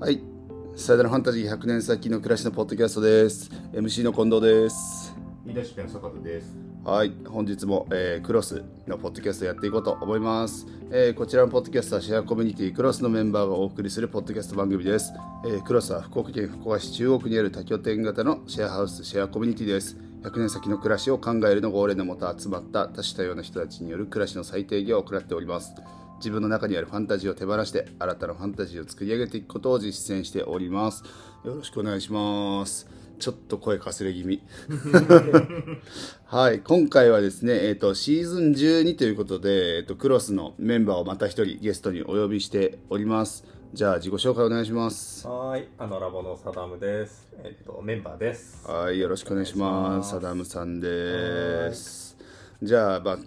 はい。さよならファンタジー100年先の暮らしのポッドキャストです。MC の近藤です。言い出の坂田です。はい。本日も、えークロスのポッドキャストやっていこうと思います。えーこちらのポッドキャストはシェアコミュニティクロスのメンバーがお送りするポッドキャスト番組です。えークロスは福岡県福岡市中央区にある多拠点型のシェアハウスシェアコミュニティです。100年先の暮らしを考えるの号令のもと集まった多種多様な人たちによる暮らしの最低限を行っております。自分の中にあるファンタジーを手放して新たなファンタジーを作り上げていくことを実践しております。よろしくお願いします。ちょっと声かすれ気味。はい今回はですね、えー、とシーズン12ということで、えー、とクロスのメンバーをまた一人ゲストにお呼びしております。じゃあ自己紹介お願いします。はーい、あのラボのサダムです。えっとメンバーです。はいよろしくお願いします。ます。サダムさんです。じゃあ、まあ、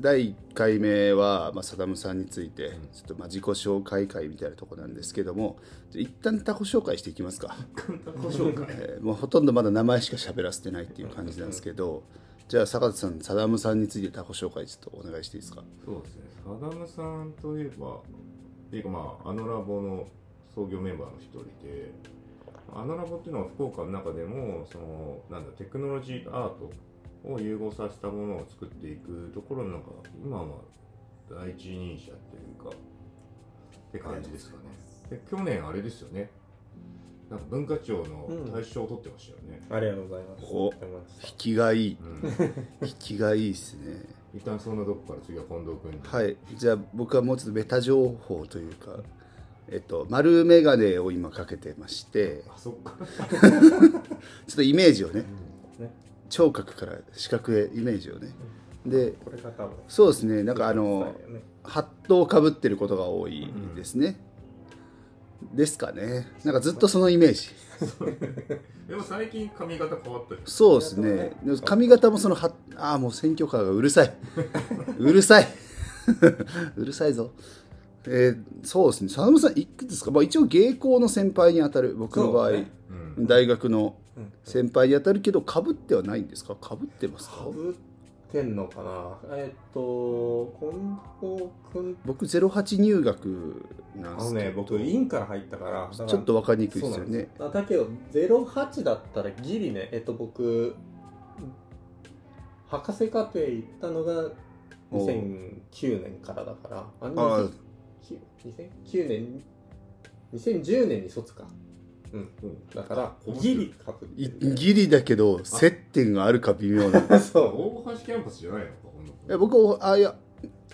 第1回目は、まあ、サダムさんについてちょっとまあ自己紹介会みたいなところなんですけども一旦他己紹介していきますか、ご紹介。えーもうほとんどまだ名前しか喋らせてないっていう感じなんですけどじゃあ坂田さんサダムさんについて他己紹介ちょっとお願いしていいですか？そうですね。サダムさんといえば、っていうかまあ、あのラボの創業メンバーの一人で、あのラボっていうのは福岡の中でも、その、なんだ、テクノロジーとアートを融合させたものを作っていくところのなんか、今は第一人者っていうか、って感じですかね。で、去年あれですよね。なんか文化庁の大賞を取ってましたよね。ありがとうございます。お引きがいいうん。引きがいいですね一旦そんなとこから次は近藤君に。はいじゃあ僕はもうちょっとメタ情報というかえっと丸眼鏡を今かけてましてあ、そっか。ちょっとイメージをねたね。聴覚から視覚へイメージをね。で。そうですね。なんかあのね。ハットをかぶってることが多いですね、ですかね。なんかずっとそのイメージ。でも最近髪型変わったよ。そうですね。で髪型もそのはああもう選挙カーがうるさい。うるさい。うるさいぞ。えーそうですね。佐野さんいくつですか、まあ、一応芸工の先輩に当たる僕の場合、ね。うん。大学のうん先輩に当たるけどかぶってはないんですか？かぶってますか？かぶってんのかな？えっと、近藤君僕08入学なんですけど。ね、僕、インから入ったから、ちょっと分かりにくいですよね。だけど、08だったらギリね、えっと、僕、博士課程行ったのがお2009年からだから、ああ2009 2009年、2010年に卒か。うん。だから、ギリ。ギリだけど接点があるか微妙な。いそう。大橋キャンパスじゃないの？か、このや僕おあいや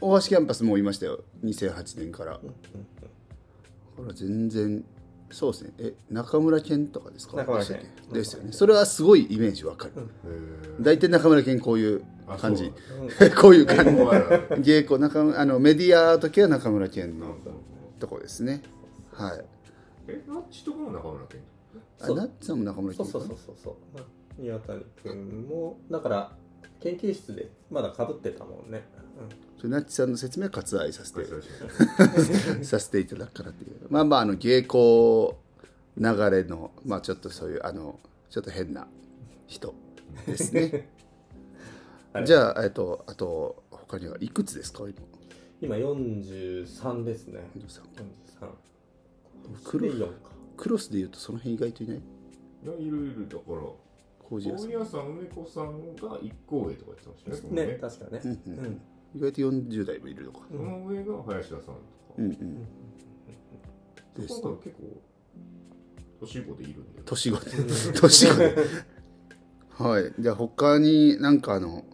大橋キャンパスもいましたよ。2008年からうんうんこれは全然そうですね。え中村健とかですか？中村健。ですよね。それはすごいイメージわかる。大体中村健こういうあ感じ。こういう感じ。芸妓中村あのメディアの時は中村健のとこですね。はいえ、ナッチとかも中村健そう。あナッツさんも中村そう健かそうそうそうそうまあ宮谷君もだから研究室でまだかぶってたもんね、それナッチさんの説明は割愛させてそうそうそうさせていただくからっていう。まあまああの芸妓流れのまあちょっとそういうあのちょっと変な人ですね。はいじゃあえっとあと他にはいくつですか？今。今43ですね。43 43クロで4か。クロスでいうとその辺意外といない？いやいるいるだから。工事屋さん。梅子さんが一個上とか言ってましたね。ね確かね。うんうん意外と40代もいるのか。その上が林田さんとか。うんう結構年子でいるんで。年子で。年子で。はい。じゃあ他になんかあの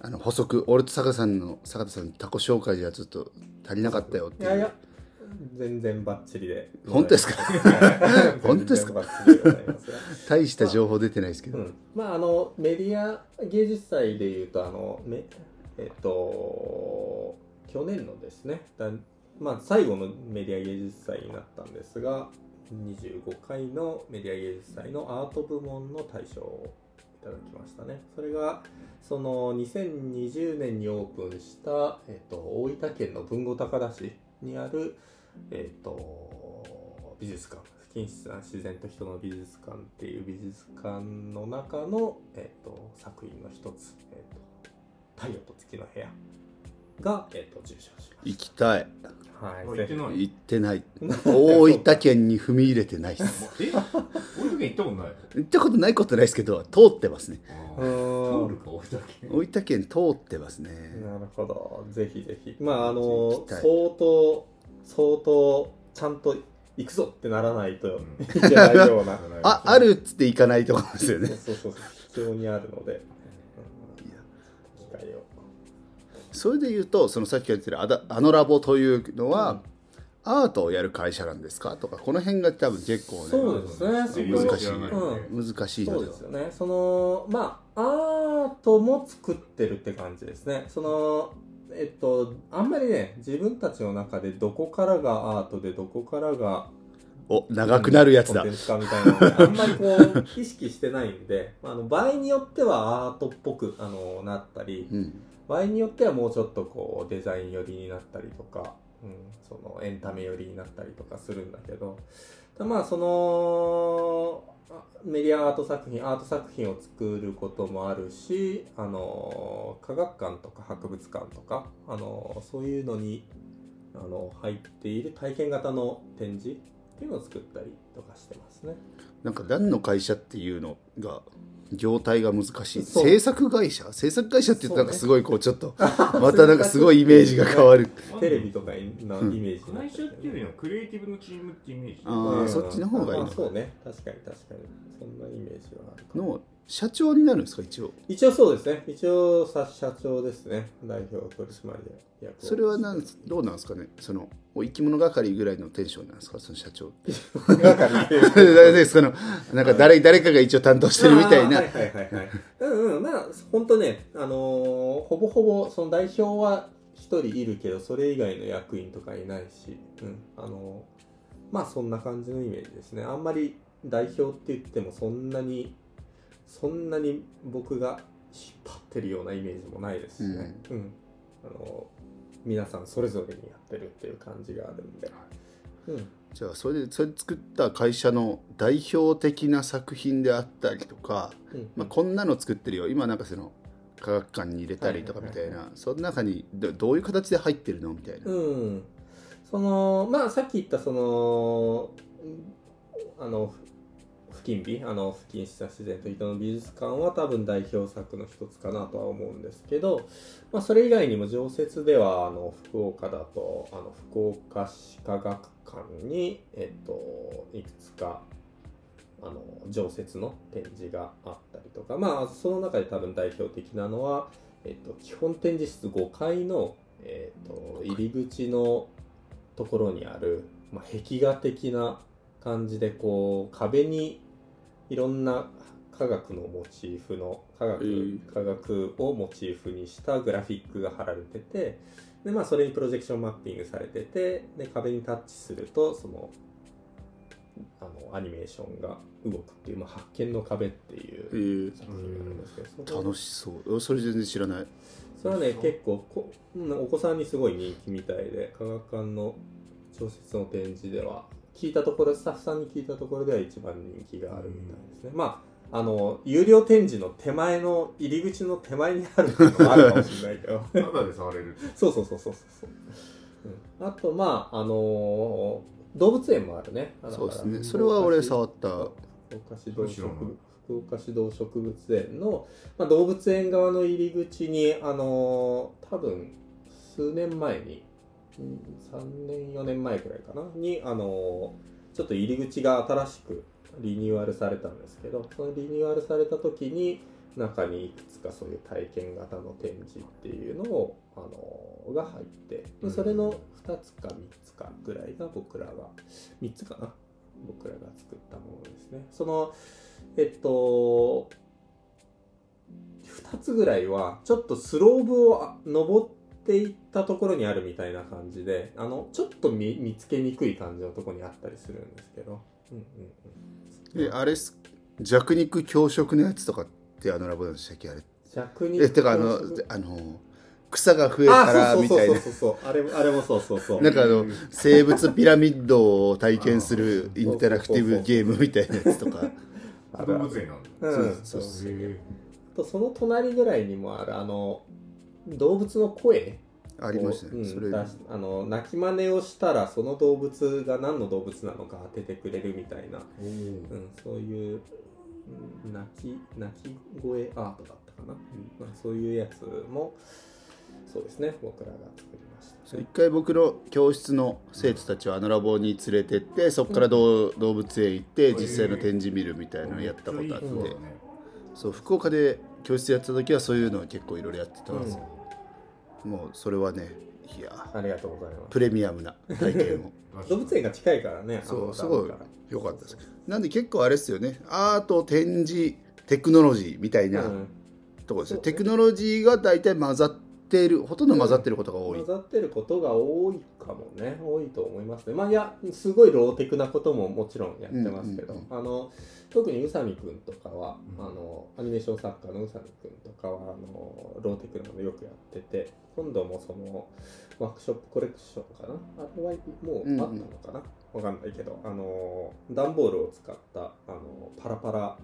あの補足。俺と坂田さんの坂田さんのタコ紹介じゃちょっと足りなかったよっていう。いやいや全然バッチリで。本当ですか？本当ですか？大した情報出てないですけど、うん、まああのメディア芸術祭でいうとあのめえっと去年のですねだまあ最後のメディア芸術祭になったんですが25回のメディア芸術祭のアート部門の大賞をいただきましたね。それがその2020年にオープンした、えっと、大分県の豊後高田市にある、えっと、美術館。不均質な自然と人の美術館っていう美術館の中の、えっと作品の一つ、えっと「太陽と月の部屋」が、えっと受賞しまし行きたい。たはい。行ってない。行ってない。大分県に踏み入れてないです。え俺の時行ったことない？行ったことないことないですけど通ってますね。うー。ん通るか大分県。大分県通ってますね。なるほど。ぜひぜひ。まああの相当相当ちゃんと行くぞってならないとん。いけないような。ああるっつって行かないところですよね。そうそうそう必要にあるので、うん。機会を。それで言うとそのさっき言ってるアダあのラボというのは、アートをやる会社なんですか？とかこの辺が多分結構ねそうですね。難しい知らない。よね難しいので。そうですよね。そのまあアートも作ってるって感じですね。そのえっとあんまりね自分たちの中でどこからがアートでどこからがお長くなるやつだ。コンテンツ化みたいなのであんまりこう 意識してないんであの場合によってはアートっぽくあのなったりうん。場合によってはもうちょっとこうデザイン寄りになったりとか、うん、そのエンタメ寄りになったりとかするんだけどたまあそのメディアアート作品アート作品を作ることもあるしあの科学館とか博物館とかあのそういうのにあの入っている体験型の展示っていうのを作ったりとかしてますね。なんか何の会社っていうのが業態が難しい。制作会社？制作会社って言うとなんかすごいこうちょっと またなんかすごいイメージが変わる。テレビとかのイメージになっ会社っていうよりはクリエイティブのチームってイメージあーうんそっちの方がいいのあそうね。確かに確かに。そんなイメージはあるの社長になるんですか一応？一応そうですね。一応さ社長ですね。代表取締役を。それはなんどうなんですかね？そのお生き物係ぐらいのテンションなんですか？その社長って。係っていう。誰ですかのなんか誰誰かが一応担当してるみたいな。あーはい。はいはいはい。うんうん。まあ本当ねあのーほぼほぼその代表は一人いるけどそれ以外の役員とかいないし。うん。あのーまあそんな感じのイメージですね。あんまり代表って言ってもそんなにそんなに僕が引っ張ってるようなイメージもないですしね。うん、あのー皆さんそれぞれにやってるっていう感じがあるんで、うん、じゃあそれでそれで作った会社の代表的な作品であったりとか、うん。まあ、こんなの作ってるよ。今なんかその科学館に入れたりとかみたいな、その中にどどういう形で入ってるのみたいな、うん、そのまあさっき言ったそのうんあの不金美あの不謹した自然と人の美術館は多分代表作の一つかなとは思うんですけど、まあ、それ以外にも常設ではあの福岡だとあの福岡市科学館に、えっと、いくつかあの常設の展示があったりとかまあその中で多分代表的なのは、えっと、基本展示室5階の、えっと、入り口のところにある、まあ、壁画的な感じでこう壁にいろんな科学のモチーフの科学,、えー科学をモチーフにしたグラフィックが貼られててで、まあ、それにプロジェクションマッピングされててで壁にタッチするとそのあのアニメーションが動くっていう、まあ、発見の壁っていうえ。ー作品があるんですけど、それ楽しそう。それ全然知らない。それはね結構こうんお子さんにすごい人気みたいで科学館の小説の展示では聞いたところスタッフさんに聞いたところでは一番人気があるみたいですね、まああの有料展示の手前の入り口の手前にあるのもあるかもしれないけど。ただで触れる。そうそうそうそうそう、うん、あとまああのー動物園もあるね。だからそうですね。それは俺触った。福岡市動植後ろの福岡市動植物園の、まあ、動物園側の入り口にあのー多分数年前にうん3年4年前くらいかな？にあのーちょっと入り口が新しくリニューアルされたんですけどそのリニューアルされた時に中にいくつかそういう体験型の展示っていうのを、あのーが入ってでそれの2つか3つかぐらいが僕らが3つかな？僕らが作ったものですね。そのえっと2つぐらいはちょっとスロープをあ登っていったところにあるみたいな感じであのちょっと見見つけにくい感じのところにあったりするんですけど、うんうんうん、えあれ弱肉強食のやつとかってあのラボでしたっけあれ？弱にえてかあのあの草が増えたらみたいな。そうそうそうそう。あれあれもそうそうそう。なんかあの生物ピラミッドを体験するインタラクティブゲームみたいなやつとか。動物園なんだ。うん。そうそうへとその隣ぐらいにもあるあの動物の声？ありましたね。それ。あの泣き真似をしたらその動物が何の動物なのか当ててくれるみたいな、うん、そういううん泣き泣き声アートだったかな、まあ、そういうやつもそうですね。僕らが作りました。一回僕の教室の生徒たちをあのラボに連れてってそこから動動物園行って実際の展示見るみたいなのやったことあって。そう福岡で教室やってた時はそういうのを結構いろいろやってたんですよ、もうそれはねいやありがとうございます。プレミアムな体験を。動物園が近いからねそうすごいダムから。良かったです。なんで結構あれですよね。アート展示テクノロジーみたいなうん。ところですよ、そうね。テクノロジーが大体混ざっているほとんど混ざってることが多い、混ざってることが多いかもね多いと思いますね。まあいやすごいローテクなことももちろんやってますけど、うんうんあの特に宇佐美くんとかは、うん。あのアニメーション作家の宇佐美くんとかはあのローテクなのよくやってて今度もそのワークショップコレクションかな？あれはもうあったのかな、わかんないけどあの段ボールを使ったあのパラパラ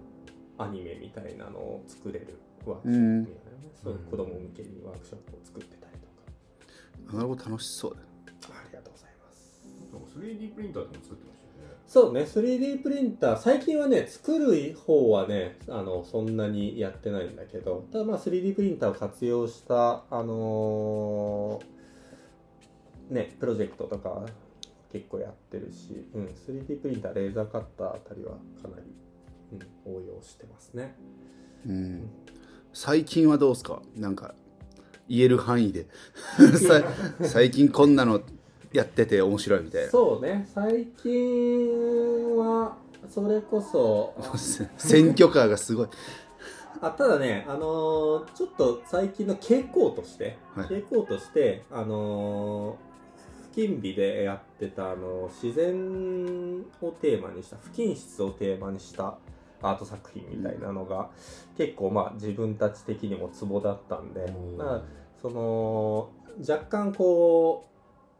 アニメみたいなのを作れるワークショップみたいなね、そういう子供向けにワークショップを作ってたりとか。なるほど楽しそうだ。ありがとうございます。なんか 3D プリンターでも作ってましたよね。そうね、3D プリンター、最近はね、作る方はね、あの、そんなにやってないんだけど、ただまあ 3D プリンターを活用した、あのーね、プロジェクトとかは結構やってるし、うん、3D プリンター、レーザーカッターあたりはかなり、うん、応用してますね。うん最近はどうですか？なんか言える範囲で。さ最近こんなのやってて面白いみたいな。そうね、最近は、それこそ、選挙カーがすごい。あただね、あのーちょっと最近の傾向として、はい。傾向として、あのー不謹美でやってた、あのー自然をテーマにした、不謹質をテーマにしたアート作品みたいなのが、結構まあ自分たち的にもツボだったんで、うん。だからその、若干こ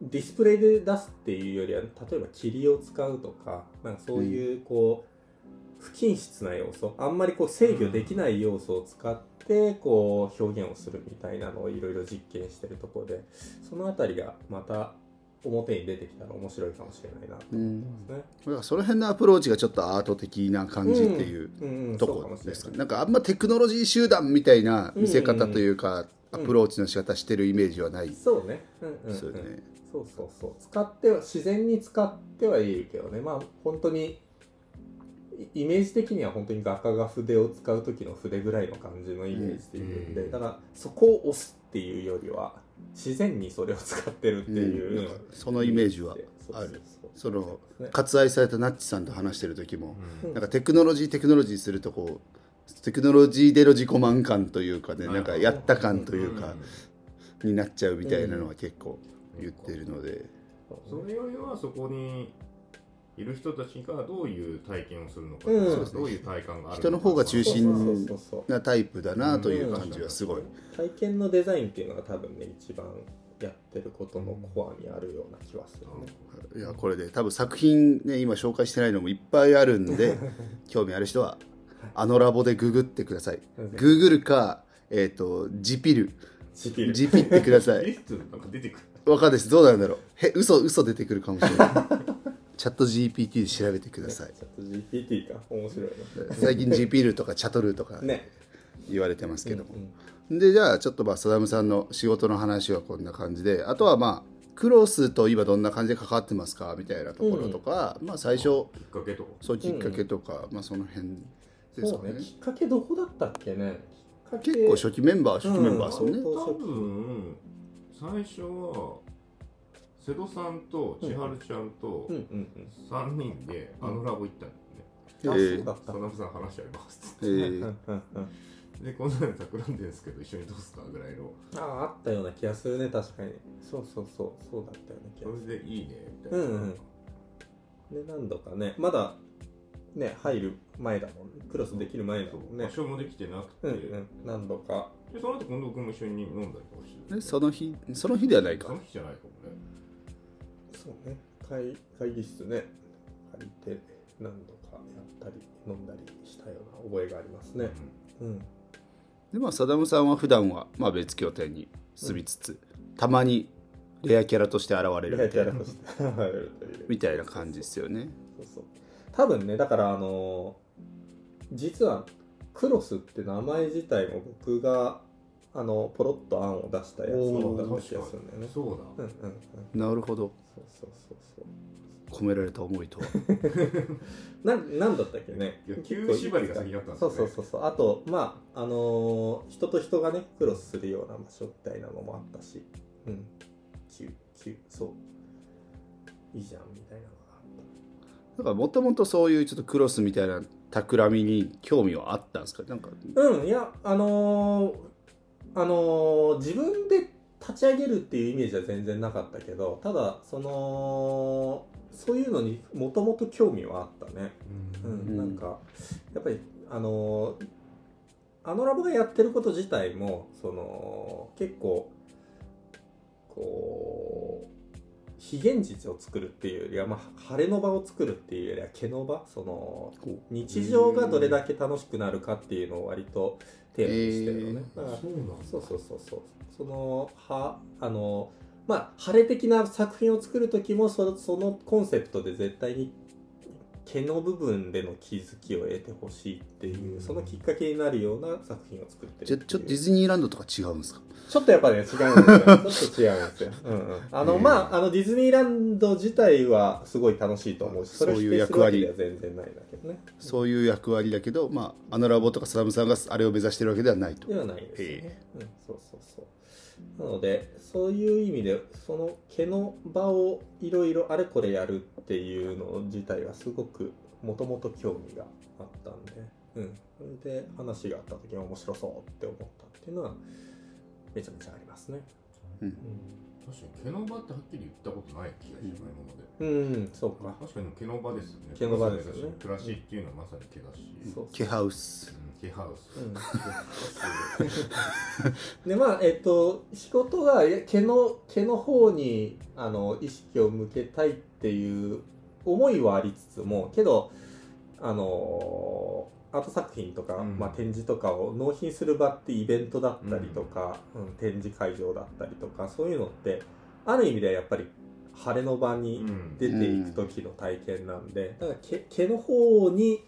う、ディスプレイで出すっていうよりは、例えば霧を使うとか、なんかそういうこう、不均質な要素あんまりこう制御できない要素を使ってこう表現をするみたいなのをいろいろ実験してるところでそのあたりがまた表に出てきたら面白いかもしれないなと思いますね。だからその辺のアプローチがちょっとアート的な感じっていううんうんとこですかねなんかあんまテクノロジー集団みたいな見せ方というかアプローチの仕方してるイメージはないそうね。うんうんうねそうそうそう。使っては、自然に使ってはいるけどね。まあ、本当に、イイメージ的には本当に画家が筆を使う時の筆ぐらいの感じのイメージでいるんで、うんだから、そこを押すっていうよりは、自然にそれを使ってるっていう。うんそのイメージはあるそうそうそのね割愛されたナッチさんと話してる時もうん。なんかテクノロジーテクノロジーするとこうテクノロジーでの自己満感というかねなんかやった感というかになっちゃうみたいなのは結構言ってるので。それよりはそこにいる人たちがどういう体験をするのか、うん。どういう体感があるのか人の方が中心なタイプだなという感じはすごい。体験のデザインっていうのが多分ね一番やってることのコアにあるような気はするね。いやこれで多分作品ね今紹介してないのもいっぱいあるんで 興味ある人はあのラボでググってください。ググるかえっ、とジピルチピルジピってください。リストなんか出てくる。わかんないです。どうなんだろう。へ嘘嘘出てくるかもしれない チャット GPT で調べてください。チャット GPT か。面白い 最近 G ピルとかチャトルとかね。ね。言われてますけども、うんでじゃあちょっとまあサダムさんの仕事の話はこんな感じであとはまあクロスと今どんな感じで関わってますかみたいなところとか、まあ最初きっかけとか。そうきっかけとか、まあその辺ですかね。ね。きっかけどこだったっけね。結構初期メンバー初期メンバーですよね、うん。多分最初は瀬戸さんと千春ちゃんとうんうんうん。3人であのラボ行ったんだよね、あ、えーそうだった。佐野さん話ありますえうんーでこんなの企んでるんですけど一緒にどうすかぐらいのああ、あったような気がするね、確かに。そうそうそう、そうだったような気そがする。れでいいねみたいな、うんうんで、何度かね、まだ、ね、入る前だもん。クロスできる前だもんね場。所もできてなくて、うんうん。何度か。でその後近藤君も一緒に飲んだりとかしてえその日？その日ではないかその日じゃないかもねそうね。会会議室ね、借りて何度かやったり、飲んだりしたような覚えがありますね。うん。でまあサダムさんは普段はまあ別拠点に住みつつ、たまにレアキャラとして現れるみたいな。たいな感じですよね。そうそう。多分ねだからあの実はクロスって名前自体も僕があのポロッと案を出したやつだった気がするんだよね。そうだ。うんうんうん。なるほど。そうそうそうそう。込められた思いと。は ななんだったっけね。縛りが先にあったんですね。うそうそうそう。あとまああのー人と人がねクロスするような場所みたいなのもあったし。うん。旧旧そう。いいじゃんみたいなのがあっだからもともとそういうちょっとクロスみたいな企みに興味はあったんですか？なんか。たうんいやあのーあのー自分で立ち上げるっていうイメージは全然なかったけどただそのそういうのにもともと興味はあったね。ううん。うんなんかやっぱりあのーあのラボがやってること自体もその結構こう非現実を作るっていうよりは、まあ、晴れの場を作るっていうよりは毛の場その日常がどれだけ楽しくなるかっていうのを割とテーマにしてるのね、だからそうなんだ。そうそうそうそう。そのはあのまあ晴れ的な作品を作る時もそそのコンセプトで絶対に毛の部分での気づきを得てほしいっていうそのきっかけになるような作品を作ってるじゃちょっとディズニーランドとか違うんですか？ちょっとやっぱね違うんですよ。ちょっと違うんですよ、うんうん、あのへー。まああのディズニーランド自体はすごい楽しいと思うしそれいう否定するわけで役は全然ないんだけどね。そういう役割だけど、まあ、あのラボとかサダムさんがあれを目指してるわけではないと。ではないですよね、うん、そうそうそうなのでそういう意味でその毛の場をいろいろあれこれやるっていうの自体はすごくもともと興味があったんでうん。で話があった時に面白そうって思ったっていうのはめちゃめちゃありますね。うん。確かに毛の場ってはっきり言ったことない気がしないもので。うん、うん、そうか。確かに毛の場ですよね。毛の場ですよね。暮らしっていうのはまさに毛だし、そうケハウスハウス、うん。でまあえっと仕事が毛の毛の方にあの意識を向けたいっていう思いはありつつもけどあのアート作品とか、うん。まあ、展示とかを納品する場ってイベントだったりとか、うん展示会場だったりとかそういうのってある意味ではやっぱり晴れの場にうん。出ていく時の体験なんで、だから毛毛の方に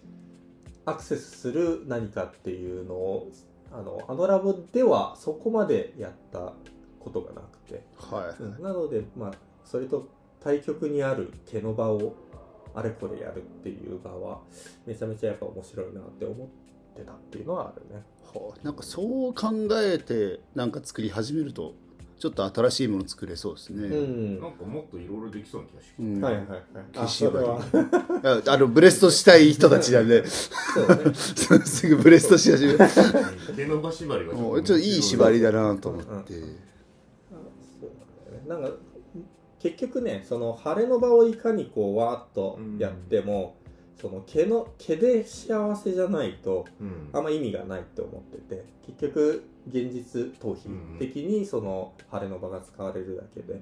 アクセスする何かっていうのをあのあのラボではそこまでやったことがなくて、はい、うん。なのでまあそれと対極にある毛の場をあれこれやるっていう場はめちゃめちゃやっぱ面白いなって思ってたっていうのはあるね。はあ。なんかそう考えてなんか作り始めるとちょっと新しいもの作れそうですね、うん。なんかもっといろいろできそうな気がしうんはいはいはい。毛縛りあそれは。ああのブレストしたい人たちなんで。ね。すぐブレストし始め。る毛の場縛りがちょっと。いい縛りだなと思って、なんか結局ねその晴れの場をいかにこうわーっとやっても、その毛の毛で幸せじゃないとうん。あんま意味がないって思ってて。結局現実逃避的にその晴れの場が使われるだけで。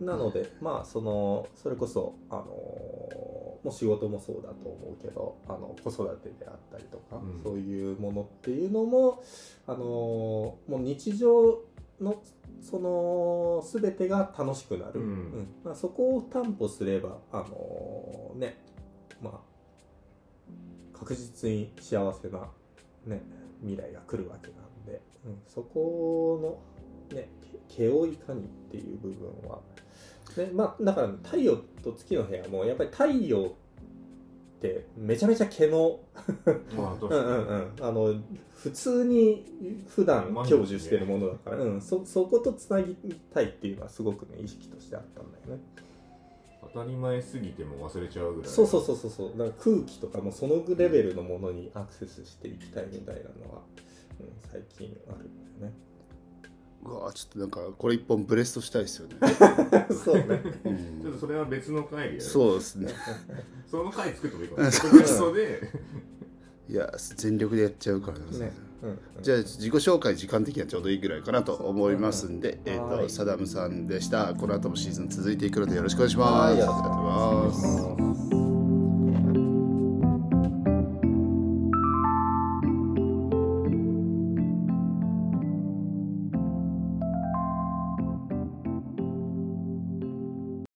なのでまあそのそれこそあのもう仕事もそうだと思うけどあの子育てであったりとか、うん。そういうものっていうのもあのもう日常のその全てが楽しくなる、うん。まあ、そこを担保すればあのねまあ確実に幸せな、ね、未来が来るわけなんで、うん、そこの、ね、毛をいかにっていう部分は、ねまあ、だから太陽と月の部屋もやっぱり太陽ってめちゃめちゃ毛の うんうんうん、あの普通に普段享受してるものだから、うん、そそことつなぎたいっていうのはすごくね意識としてあったんだよね。当たり前すぎても忘れちゃうぐらい。そうそうそうそうそう。だから空気とかもそのレベルのものにアクセスしていきたいみたいなのは、うん、最近あるんだよね。うわちょっとなんかこれ一本ブレストしたいですよね、そうね。うん。ちょっとそれは別の回でそうですね。その回作ってもいいかも特別そうで。いや全力でやっちゃうからな、ね、うん、じゃあ自己紹介時間的にはちょうどいいぐらいかなと思いますんで、えー、はい。とサダムさんでした。この後もシーズン続いていくのでよろしくお願いします、はいよろしくありがとうございます